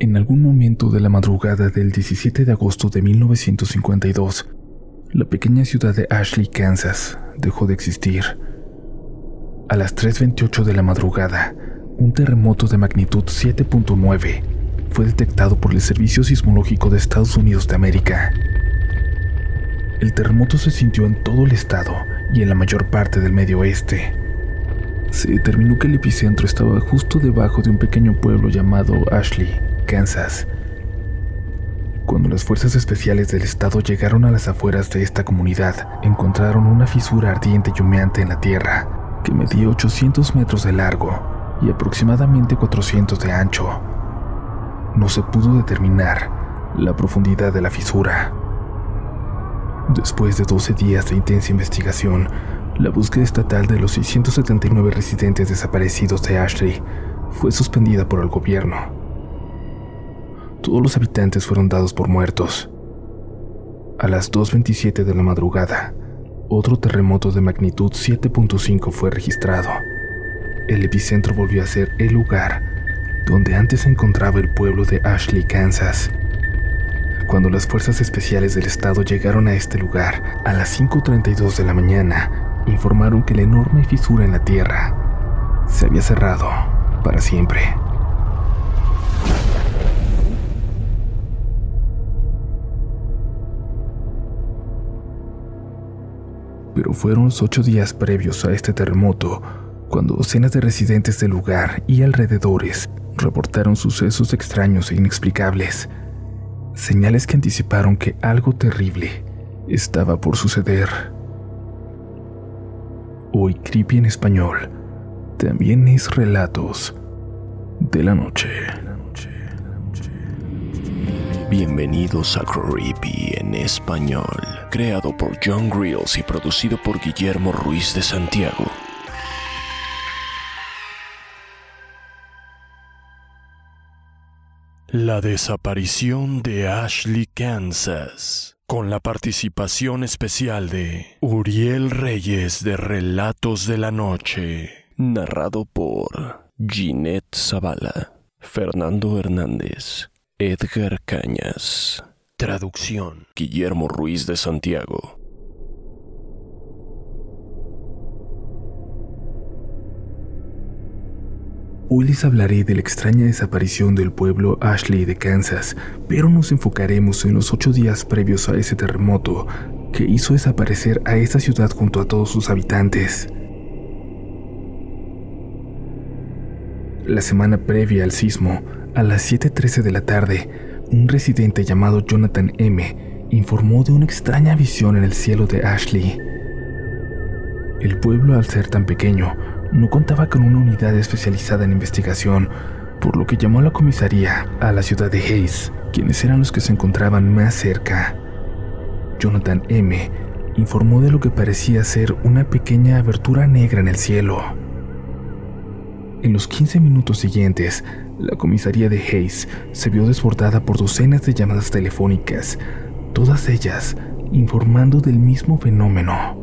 En algún momento de la madrugada del 17 de agosto de 1952, la pequeña ciudad de Ashley, Kansas, dejó de existir. A las 3.28 de la madrugada, un terremoto de magnitud 7.9 fue detectado por el Servicio Sismológico de Estados Unidos de América. El terremoto se sintió en todo el estado y en la mayor parte del medio oeste. Se determinó que el epicentro estaba justo debajo de un pequeño pueblo llamado Ashley, Kansas. Cuando las fuerzas especiales del estado llegaron a las afueras de esta comunidad, encontraron una fisura ardiente y humeante en la tierra, que medía 800 metros de largo y aproximadamente 400 de ancho. No se pudo determinar la profundidad de la fisura. Después de 12 días de intensa investigación, la búsqueda estatal de los 679 residentes desaparecidos de Ashley fue suspendida por el gobierno todos los habitantes fueron dados por muertos. A las 2.27 de la madrugada, otro terremoto de magnitud 7.5 fue registrado. El epicentro volvió a ser el lugar donde antes se encontraba el pueblo de Ashley, Kansas. Cuando las fuerzas especiales del estado llegaron a este lugar a las 5.32 de la mañana, informaron que la enorme fisura en la tierra se había cerrado para siempre. Pero fueron los ocho días previos a este terremoto cuando docenas de residentes del lugar y alrededores reportaron sucesos extraños e inexplicables, señales que anticiparon que algo terrible estaba por suceder. Hoy Creepy en español también es relatos de la noche. Bienvenidos a Creepy en español, creado por John Grills y producido por Guillermo Ruiz de Santiago. La desaparición de Ashley, Kansas, con la participación especial de Uriel Reyes de Relatos de la Noche, narrado por Ginette Zavala, Fernando Hernández, Edgar Cañas. Traducción. Guillermo Ruiz de Santiago. Hoy les hablaré de la extraña desaparición del pueblo Ashley de Kansas, pero nos enfocaremos en los ocho días previos a ese terremoto que hizo desaparecer a esta ciudad junto a todos sus habitantes. La semana previa al sismo, a las 7.13 de la tarde, un residente llamado Jonathan M. informó de una extraña visión en el cielo de Ashley. El pueblo, al ser tan pequeño, no contaba con una unidad especializada en investigación, por lo que llamó a la comisaría a la ciudad de Hayes, quienes eran los que se encontraban más cerca. Jonathan M. informó de lo que parecía ser una pequeña abertura negra en el cielo. En los 15 minutos siguientes, la comisaría de Hayes se vio desbordada por docenas de llamadas telefónicas, todas ellas informando del mismo fenómeno.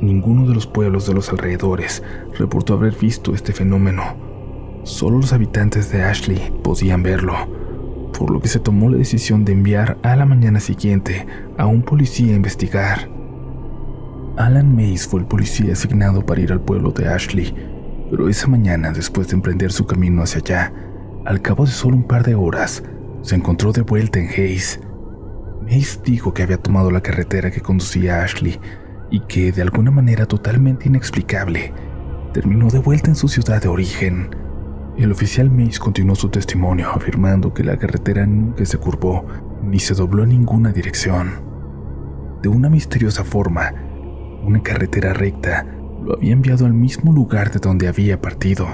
Ninguno de los pueblos de los alrededores reportó haber visto este fenómeno. Solo los habitantes de Ashley podían verlo, por lo que se tomó la decisión de enviar a la mañana siguiente a un policía a investigar. Alan Mays fue el policía asignado para ir al pueblo de Ashley, pero esa mañana, después de emprender su camino hacia allá, al cabo de solo un par de horas, se encontró de vuelta en Hayes. Mays dijo que había tomado la carretera que conducía a Ashley y que, de alguna manera totalmente inexplicable, terminó de vuelta en su ciudad de origen. El oficial Mays continuó su testimonio afirmando que la carretera nunca se curvó ni se dobló en ninguna dirección. De una misteriosa forma, una carretera recta lo había enviado al mismo lugar de donde había partido.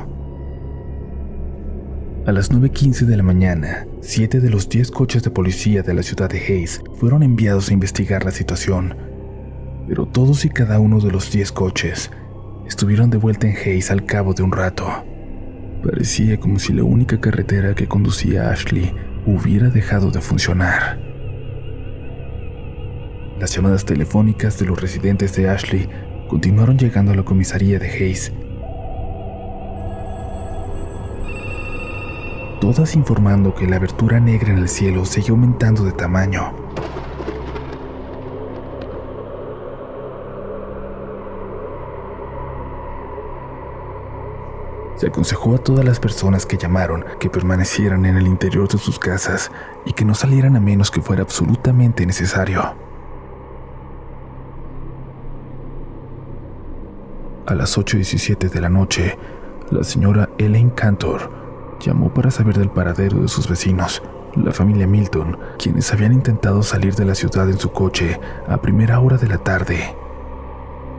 A las 9.15 de la mañana, siete de los 10 coches de policía de la ciudad de Hayes fueron enviados a investigar la situación, pero todos y cada uno de los 10 coches estuvieron de vuelta en Hayes al cabo de un rato. Parecía como si la única carretera que conducía a Ashley hubiera dejado de funcionar. Las llamadas telefónicas de los residentes de Ashley continuaron llegando a la comisaría de Hayes. Todas informando que la abertura negra en el cielo seguía aumentando de tamaño. Se aconsejó a todas las personas que llamaron que permanecieran en el interior de sus casas y que no salieran a menos que fuera absolutamente necesario. A las 8.17 de la noche, la señora Elaine Cantor llamó para saber del paradero de sus vecinos, la familia Milton, quienes habían intentado salir de la ciudad en su coche a primera hora de la tarde.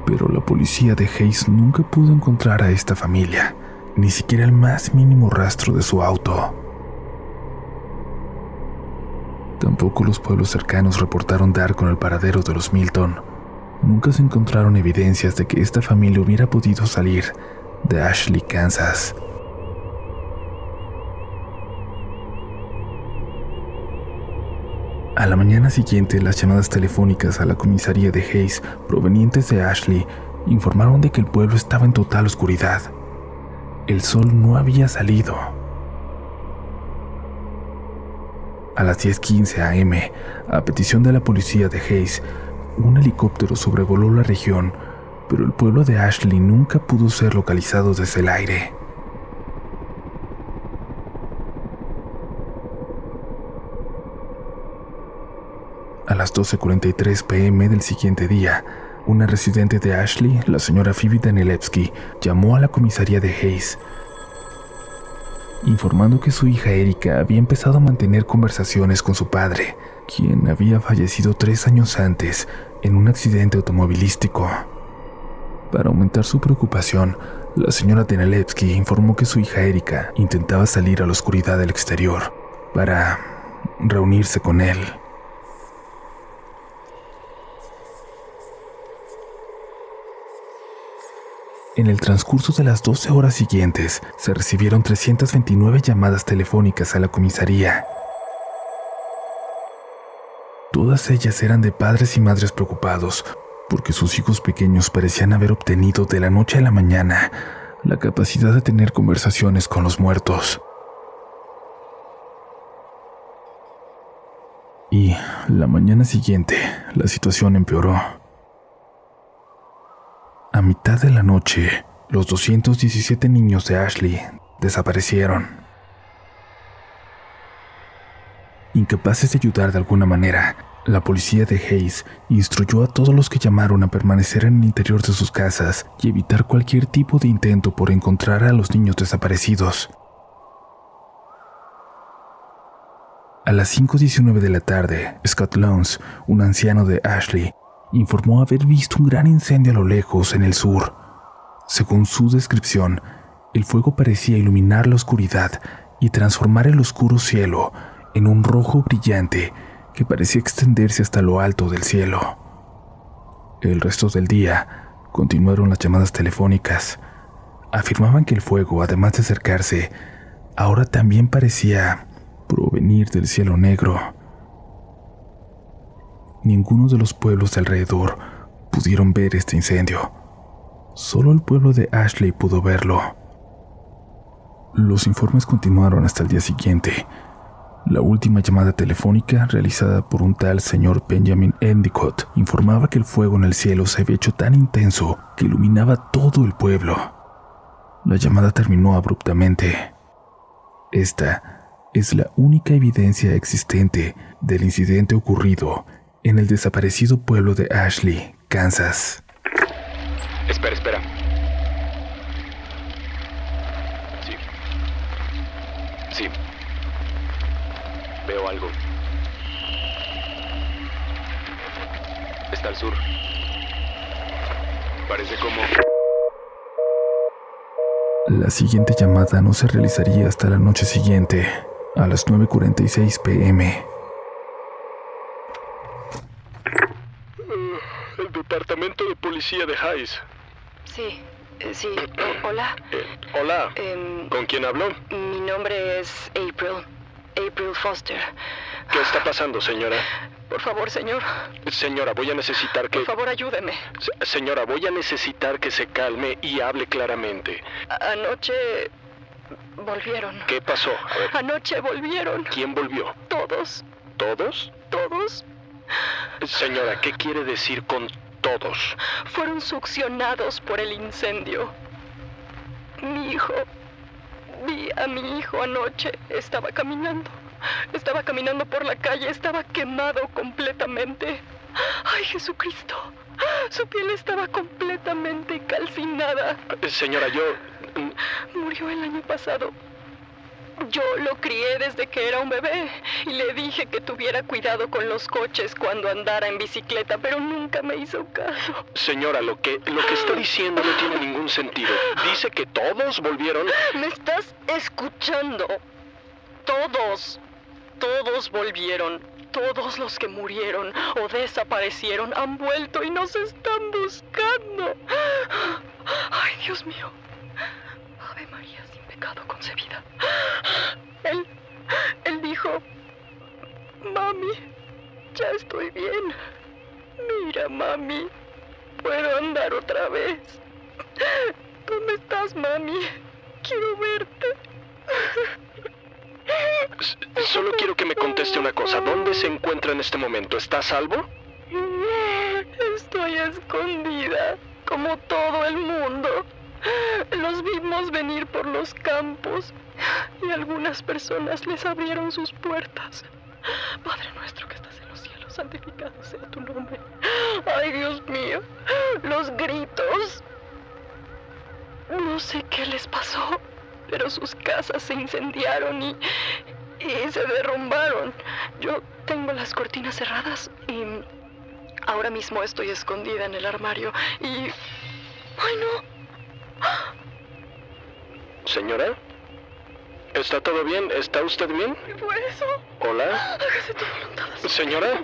Pero la policía de Hayes nunca pudo encontrar a esta familia ni siquiera el más mínimo rastro de su auto. Tampoco los pueblos cercanos reportaron dar con el paradero de los Milton. Nunca se encontraron evidencias de que esta familia hubiera podido salir de Ashley, Kansas. A la mañana siguiente, las llamadas telefónicas a la comisaría de Hayes provenientes de Ashley informaron de que el pueblo estaba en total oscuridad el sol no había salido. A las 10:15 am, a petición de la policía de Hayes, un helicóptero sobrevoló la región, pero el pueblo de Ashley nunca pudo ser localizado desde el aire. A las 12:43 pm del siguiente día, una residente de Ashley, la señora Phoebe Danielewski, llamó a la comisaría de Hayes, informando que su hija Erika había empezado a mantener conversaciones con su padre, quien había fallecido tres años antes en un accidente automovilístico. Para aumentar su preocupación, la señora Danielewski informó que su hija Erika intentaba salir a la oscuridad del exterior para reunirse con él. En el transcurso de las 12 horas siguientes, se recibieron 329 llamadas telefónicas a la comisaría. Todas ellas eran de padres y madres preocupados, porque sus hijos pequeños parecían haber obtenido de la noche a la mañana la capacidad de tener conversaciones con los muertos. Y la mañana siguiente, la situación empeoró. A mitad de la noche, los 217 niños de Ashley desaparecieron. Incapaces de ayudar de alguna manera, la policía de Hayes instruyó a todos los que llamaron a permanecer en el interior de sus casas y evitar cualquier tipo de intento por encontrar a los niños desaparecidos. A las 5.19 de la tarde, Scott Lones, un anciano de Ashley, informó haber visto un gran incendio a lo lejos en el sur. Según su descripción, el fuego parecía iluminar la oscuridad y transformar el oscuro cielo en un rojo brillante que parecía extenderse hasta lo alto del cielo. El resto del día continuaron las llamadas telefónicas. Afirmaban que el fuego, además de acercarse, ahora también parecía provenir del cielo negro ninguno de los pueblos de alrededor pudieron ver este incendio. Solo el pueblo de Ashley pudo verlo. Los informes continuaron hasta el día siguiente. La última llamada telefónica, realizada por un tal señor Benjamin Endicott, informaba que el fuego en el cielo se había hecho tan intenso que iluminaba todo el pueblo. La llamada terminó abruptamente. Esta es la única evidencia existente del incidente ocurrido en el desaparecido pueblo de Ashley, Kansas. Espera, espera. Sí. Sí. Veo algo. Está al sur. Parece como... La siguiente llamada no se realizaría hasta la noche siguiente, a las 9.46 pm. departamento de policía de Hayes. Sí, eh, sí. hola. Eh, hola. Em, ¿Con quién habló? Mi nombre es April. April Foster. ¿Qué está pasando, señora? Por favor, señor. Señora, voy a necesitar que... Por favor, ayúdeme. señora, voy a necesitar que se calme y hable claramente. Anoche volvieron. ¿Qué pasó? A ver, Anoche volvieron. ¿quién volvió? Todos, ¿Todos? todos Señora, ¿qué quiere decir con todos? fueron succionados por el incendio. Mi hijo, vi a mi hijo anoche, estaba caminando. Estaba caminando por la calle, estaba quemado completamente. ¡Ay, Jesucristo! Su piel estaba completamente calcinada. Señora, yo... mm, Murió el año pasado. Yo lo crié desde que era un bebé y le dije que tuviera cuidado con los coches cuando andara en bicicleta, pero nunca me hizo caso. Señora, lo que, lo que está diciendo no tiene ningún sentido. Dice que todos volvieron. ¿Me estás escuchando? Todos, todos volvieron. Todos los que murieron o desaparecieron han vuelto y nos están buscando. Ay, Dios mío. Ave María sin pecado concebida. Él, él dijo, mami, ya estoy bien. Mira, mami, puedo andar otra vez. ¿Dónde estás, mami? Quiero verte. Solo quiero que me conteste una cosa. ¿Dónde se encuentra en este momento? ¿Está a salvo? Estoy escondida, como todo el mundo. Los vimos venir por los campos y algunas personas les abrieron sus puertas. Padre nuestro que estás en los cielos, santificado sea tu nombre. Ay, Dios mío, los gritos. No sé qué les pasó, pero sus casas se incendiaron y, y se derrumbaron. Yo tengo las cortinas cerradas y ahora mismo estoy escondida en el armario y... ¡Ay, no! Señora, ¿está todo bien? ¿Está usted bien? ¿Qué fue eso? Hola. Hágase tu voluntad. Señora.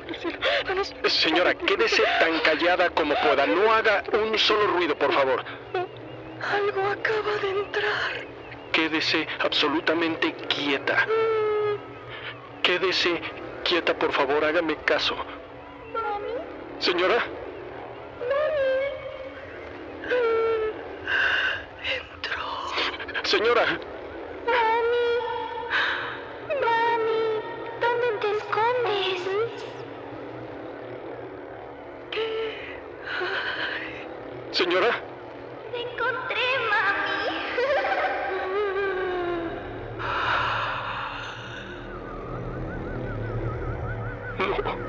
Señora, quédese tan callada como pueda. No haga un solo ruido, por favor. Algo acaba de entrar. Quédese absolutamente quieta. Quédese quieta, por favor. Hágame caso. Señora, señora. Mami, ¿dónde te escondes? Señora, Te encontré, mami. no.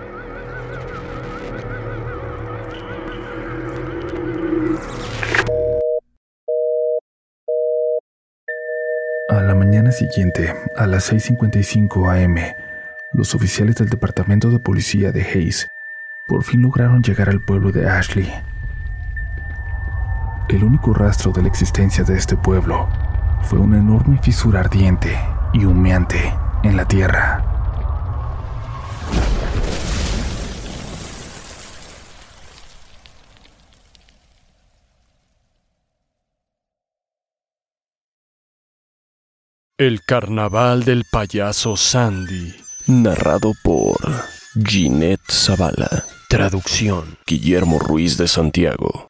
Siguiente, a las 6.55 am, los oficiales del Departamento de Policía de Hayes por fin lograron llegar al pueblo de Ashley. El único rastro de la existencia de este pueblo fue una enorme fisura ardiente y humeante en la tierra. El carnaval del payaso Sandy. Narrado por Ginette Zavala. Traducción. Guillermo Ruiz de Santiago.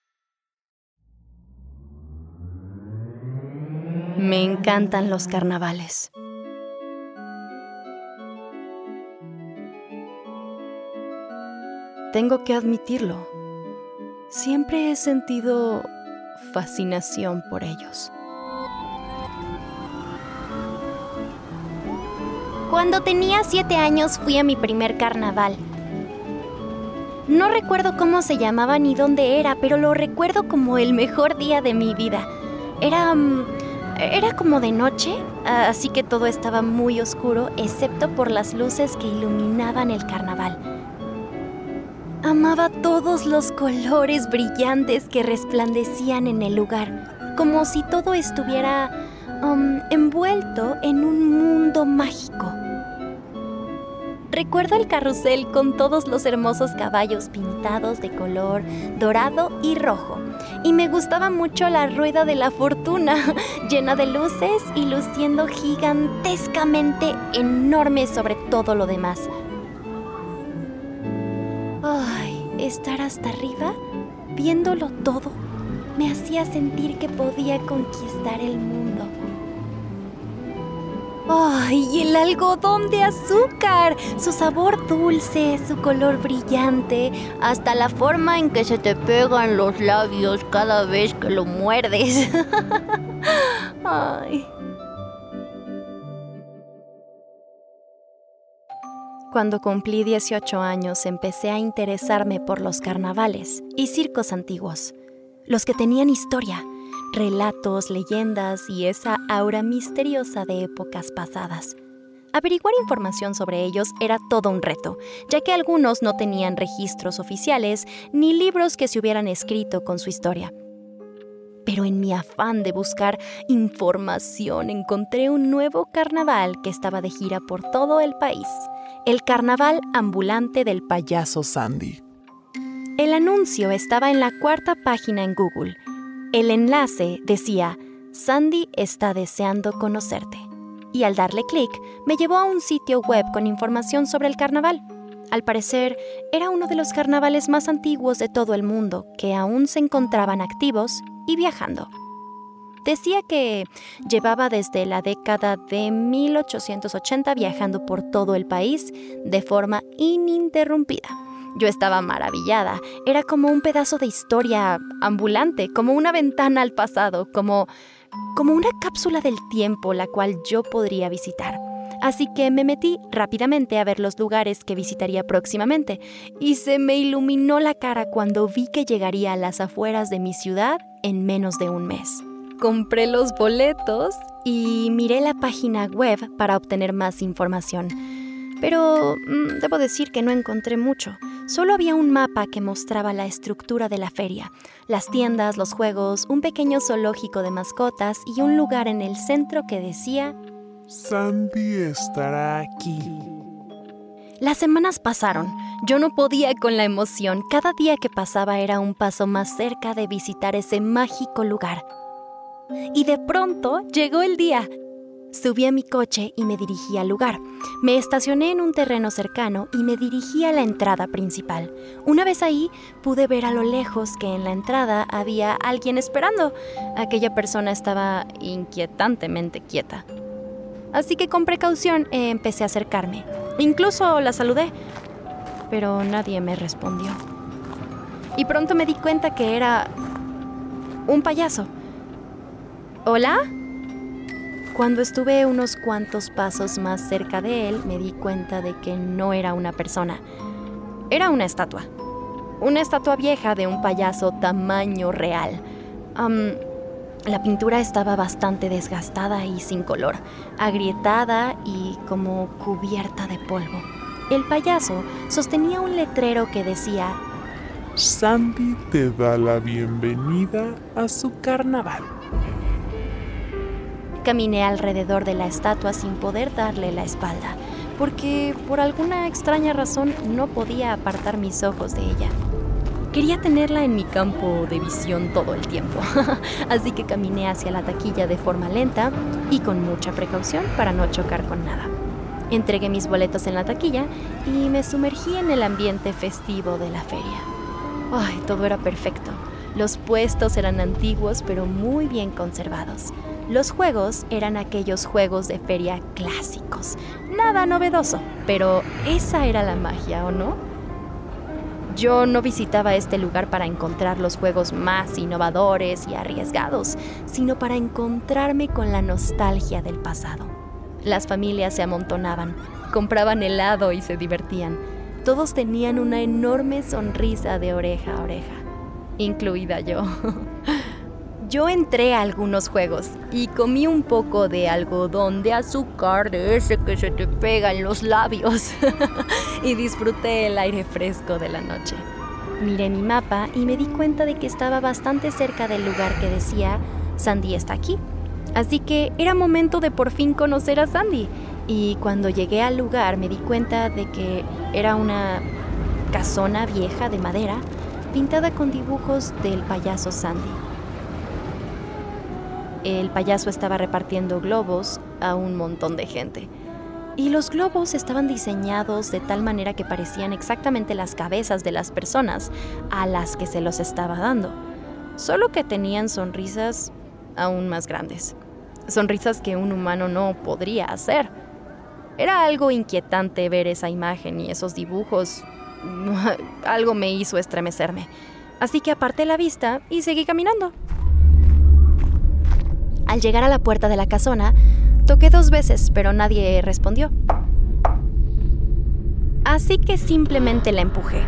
Me encantan los carnavales. Tengo que admitirlo. Siempre he sentido fascinación por ellos. Cuando tenía siete años fui a mi primer carnaval. No recuerdo cómo se llamaba ni dónde era, pero lo recuerdo como el mejor día de mi vida. Era... mm, era como de noche, así que todo estaba muy oscuro, excepto por las luces que iluminaban el carnaval. Amaba todos los colores brillantes que resplandecían en el lugar, como si todo estuviera um, envuelto en un mundo mágico. Recuerdo el carrusel con todos los hermosos caballos pintados de color dorado y rojo. Y me gustaba mucho la rueda de la fortuna, llena de luces y luciendo gigantescamente enorme sobre todo lo demás. Ay, estar hasta arriba, viéndolo todo, me hacía sentir que podía conquistar el mundo. ¡Ay, el algodón de azúcar! Su sabor dulce, su color brillante, hasta la forma en que se te pegan los labios cada vez que lo muerdes. Ay. Cuando cumplí 18 años empecé a interesarme por los carnavales y circos antiguos, los que tenían historia, relatos, leyendas y esa aura misteriosa de épocas pasadas. Averiguar información sobre ellos era todo un reto, ya que algunos no tenían registros oficiales ni libros que se hubieran escrito con su historia. Pero en mi afán de buscar información encontré un nuevo carnaval que estaba de gira por todo el país el carnaval ambulante del payaso Sandy. El anuncio estaba en la cuarta página en Google. El enlace decía, Sandy está deseando conocerte. Y al darle clic, me llevó a un sitio web con información sobre el carnaval. Al parecer, era uno de los carnavales más antiguos de todo el mundo, que aún se encontraban activos y viajando. Decía que llevaba desde la década de 1880 viajando por todo el país de forma ininterrumpida. Yo estaba maravillada. Era como un pedazo de historia ambulante, como una ventana al pasado, como, como una cápsula del tiempo la cual yo podría visitar. Así que me metí rápidamente a ver los lugares que visitaría próximamente y se me iluminó la cara cuando vi que llegaría a las afueras de mi ciudad en menos de un mes compré los boletos y miré la página web para obtener más información. Pero mm, debo decir que no encontré mucho. Solo había un mapa que mostraba la estructura de la feria, las tiendas, los juegos, un pequeño zoológico de mascotas y un lugar en el centro que decía Sandy estará aquí. Las semanas pasaron. Yo no podía con la emoción. Cada día que pasaba era un paso más cerca de visitar ese mágico lugar. Y de pronto llegó el día. Subí a mi coche y me dirigí al lugar. Me estacioné en un terreno cercano y me dirigí a la entrada principal. Una vez ahí, pude ver a lo lejos que en la entrada había alguien esperando. Aquella persona estaba inquietantemente quieta. Así que con precaución empecé a acercarme. Incluso la saludé, pero nadie me respondió. Y pronto me di cuenta que era un payaso. ¿Hola? Cuando estuve unos cuantos pasos más cerca de él, me di cuenta de que no era una persona. Era una estatua. Una estatua vieja de un payaso tamaño real. la pintura estaba bastante desgastada y sin color, agrietada y como cubierta de polvo. El payaso sostenía un letrero que decía, Sandy te da la bienvenida a su carnaval. Caminé alrededor de la estatua sin poder darle la espalda, porque por alguna extraña razón no podía apartar mis ojos de ella. Quería tenerla en mi campo de visión todo el tiempo, así que caminé hacia la taquilla de forma lenta y con mucha precaución para no chocar con nada. Entregué mis boletos en la taquilla y me sumergí en el ambiente festivo de la feria. Ay, todo era perfecto. Los puestos eran antiguos pero muy bien conservados. Los juegos eran aquellos juegos de feria clásicos. Nada novedoso, pero esa era la magia, ¿o no? Yo no visitaba este lugar para encontrar los juegos más innovadores y arriesgados, sino para encontrarme con la nostalgia del pasado. Las familias se amontonaban, compraban helado y se divertían. Todos tenían una enorme sonrisa de oreja a oreja, incluida yo. Yo entré a algunos juegos y comí un poco de algodón de azúcar de ese que se te pega en los labios y disfruté el aire fresco de la noche. Miré mi mapa y me di cuenta de que estaba bastante cerca del lugar que decía Sandy está aquí. Así que era momento de por fin conocer a Sandy. Y cuando llegué al lugar me di cuenta de que era una casona vieja de madera pintada con dibujos del payaso Sandy. El payaso estaba repartiendo globos a un montón de gente. Y los globos estaban diseñados de tal manera que parecían exactamente las cabezas de las personas a las que se los estaba dando, solo que tenían sonrisas aún más grandes. sonrisas que un humano no podría hacer. Era algo inquietante ver esa imagen y esos dibujos. algo me hizo estremecerme. Así que aparté la vista y seguí caminando. Al llegar a la puerta de la casona, toqué dos veces, pero nadie respondió. Así que simplemente la empujé.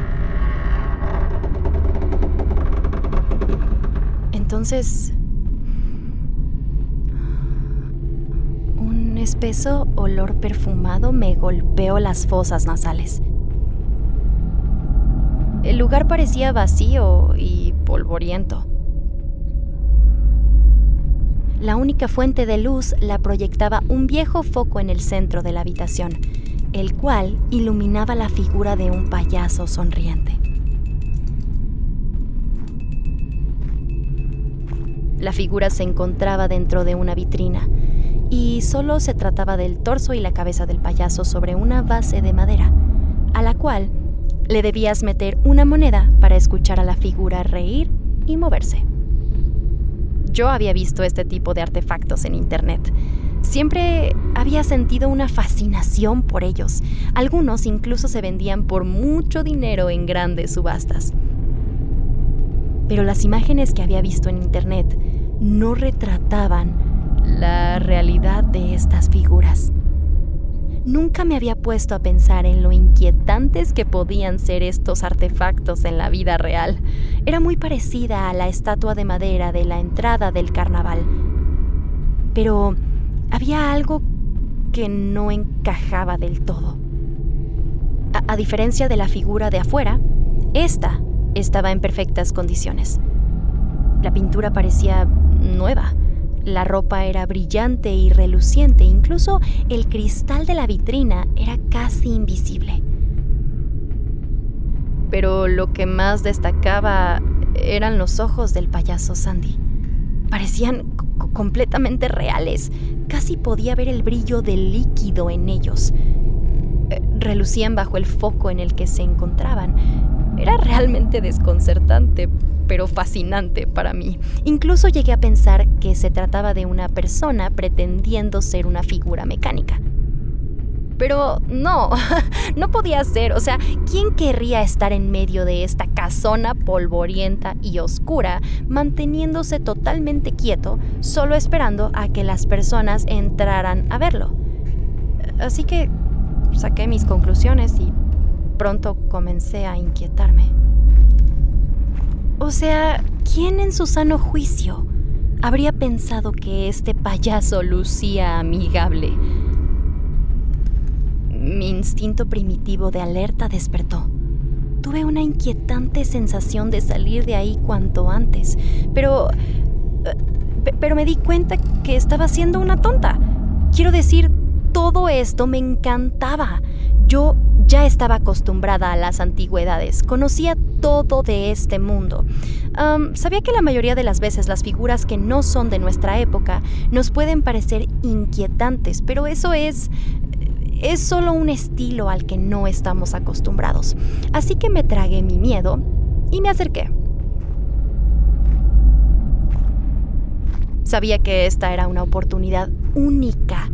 Entonces... Un espeso olor perfumado me golpeó las fosas nasales. El lugar parecía vacío y polvoriento. La única fuente de luz la proyectaba un viejo foco en el centro de la habitación, el cual iluminaba la figura de un payaso sonriente. La figura se encontraba dentro de una vitrina y solo se trataba del torso y la cabeza del payaso sobre una base de madera, a la cual le debías meter una moneda para escuchar a la figura reír y moverse. Yo había visto este tipo de artefactos en Internet. Siempre había sentido una fascinación por ellos. Algunos incluso se vendían por mucho dinero en grandes subastas. Pero las imágenes que había visto en Internet no retrataban la realidad de estas figuras. Nunca me había puesto a pensar en lo inquietantes que podían ser estos artefactos en la vida real. Era muy parecida a la estatua de madera de la entrada del carnaval. Pero había algo que no encajaba del todo. A, diferencia de la figura de afuera, esta estaba en perfectas condiciones. La pintura parecía nueva la ropa era brillante y reluciente, incluso el cristal de la vitrina era casi invisible. Pero lo que más destacaba eran los ojos del payaso Sandy. Parecían completamente reales. Casi podía ver el brillo del líquido en ellos. Eh, relucían bajo el foco en el que se encontraban. Era realmente desconcertante, pero fascinante para mí. Incluso llegué a pensar que se trataba de una persona pretendiendo ser una figura mecánica. Pero no, no podía ser. O sea, ¿quién querría estar en medio de esta casona polvorienta y oscura, manteniéndose totalmente quieto, solo esperando a que las personas entraran a verlo? Así que saqué mis conclusiones y pronto comencé a inquietarme. O sea, ¿quién en su sano juicio habría pensado que este payaso lucía amigable? Mi instinto primitivo de alerta despertó. Tuve una inquietante sensación de salir de ahí cuanto antes, pero... Eh, pero me di cuenta que estaba siendo una tonta. Quiero decir, todo esto me encantaba. Yo ya estaba acostumbrada a las antigüedades, conocía todo de este mundo. sabía que la mayoría de las veces las figuras que no son de nuestra época nos pueden parecer inquietantes, pero eso es es solo un estilo al que no estamos acostumbrados. Así que me tragué mi miedo y me acerqué. Sabía que esta era una oportunidad única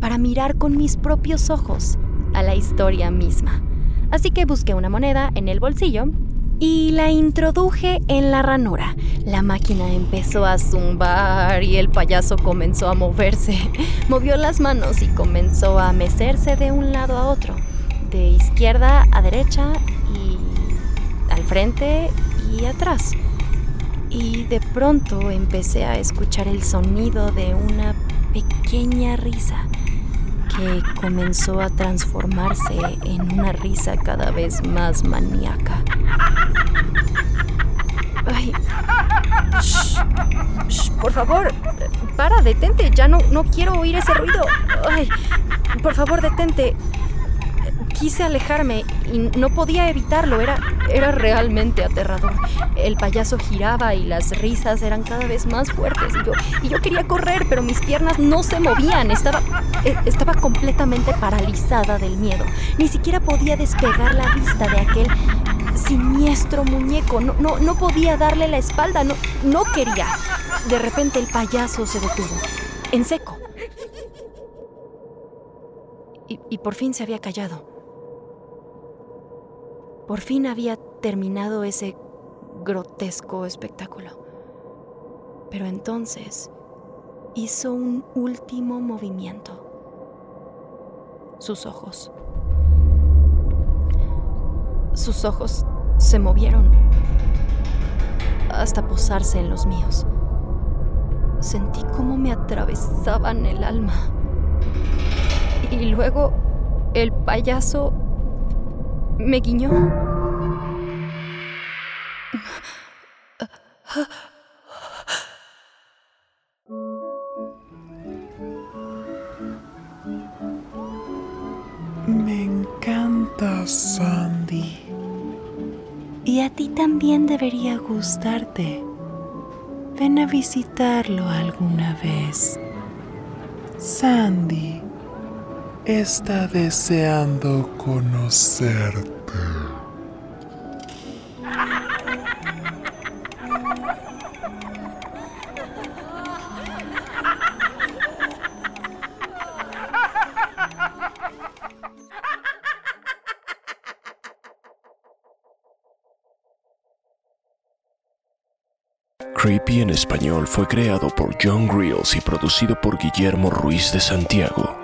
para mirar con mis propios ojos a la historia misma. Así que busqué una moneda en el bolsillo y la introduje en la ranura. La máquina empezó a zumbar y el payaso comenzó a moverse. Movió las manos y comenzó a mecerse de un lado a otro, de izquierda a derecha y al frente y atrás. Y de pronto empecé a escuchar el sonido de una pequeña risa que comenzó a transformarse en una risa cada vez más maníaca. Ay. por favor, para, detente. Ya no, no quiero oír ese ruido. Ay, por favor, detente quise alejarme y no podía evitarlo. Era, era realmente aterrador. El payaso giraba y las risas eran cada vez más fuertes. Y yo, quería correr, pero mis piernas no se movían. Estaba, eh, estaba completamente paralizada del miedo. Ni siquiera podía despegar la vista de aquel siniestro muñeco. No, no, no podía darle la espalda. No, no quería. De repente el payaso se detuvo en seco. Y, y por fin se había callado. Por fin había terminado ese grotesco espectáculo. Pero entonces hizo un último movimiento. Sus ojos. Sus ojos se movieron hasta posarse en los míos. Sentí cómo me atravesaban el alma. Y luego el payaso me guiñó. Me encanta Sandy. Y a ti también debería gustarte. Ven a visitarlo alguna vez. Sandy está deseando conocerte. Creepy en español fue creado por John Grills y producido por Guillermo Ruiz de Santiago.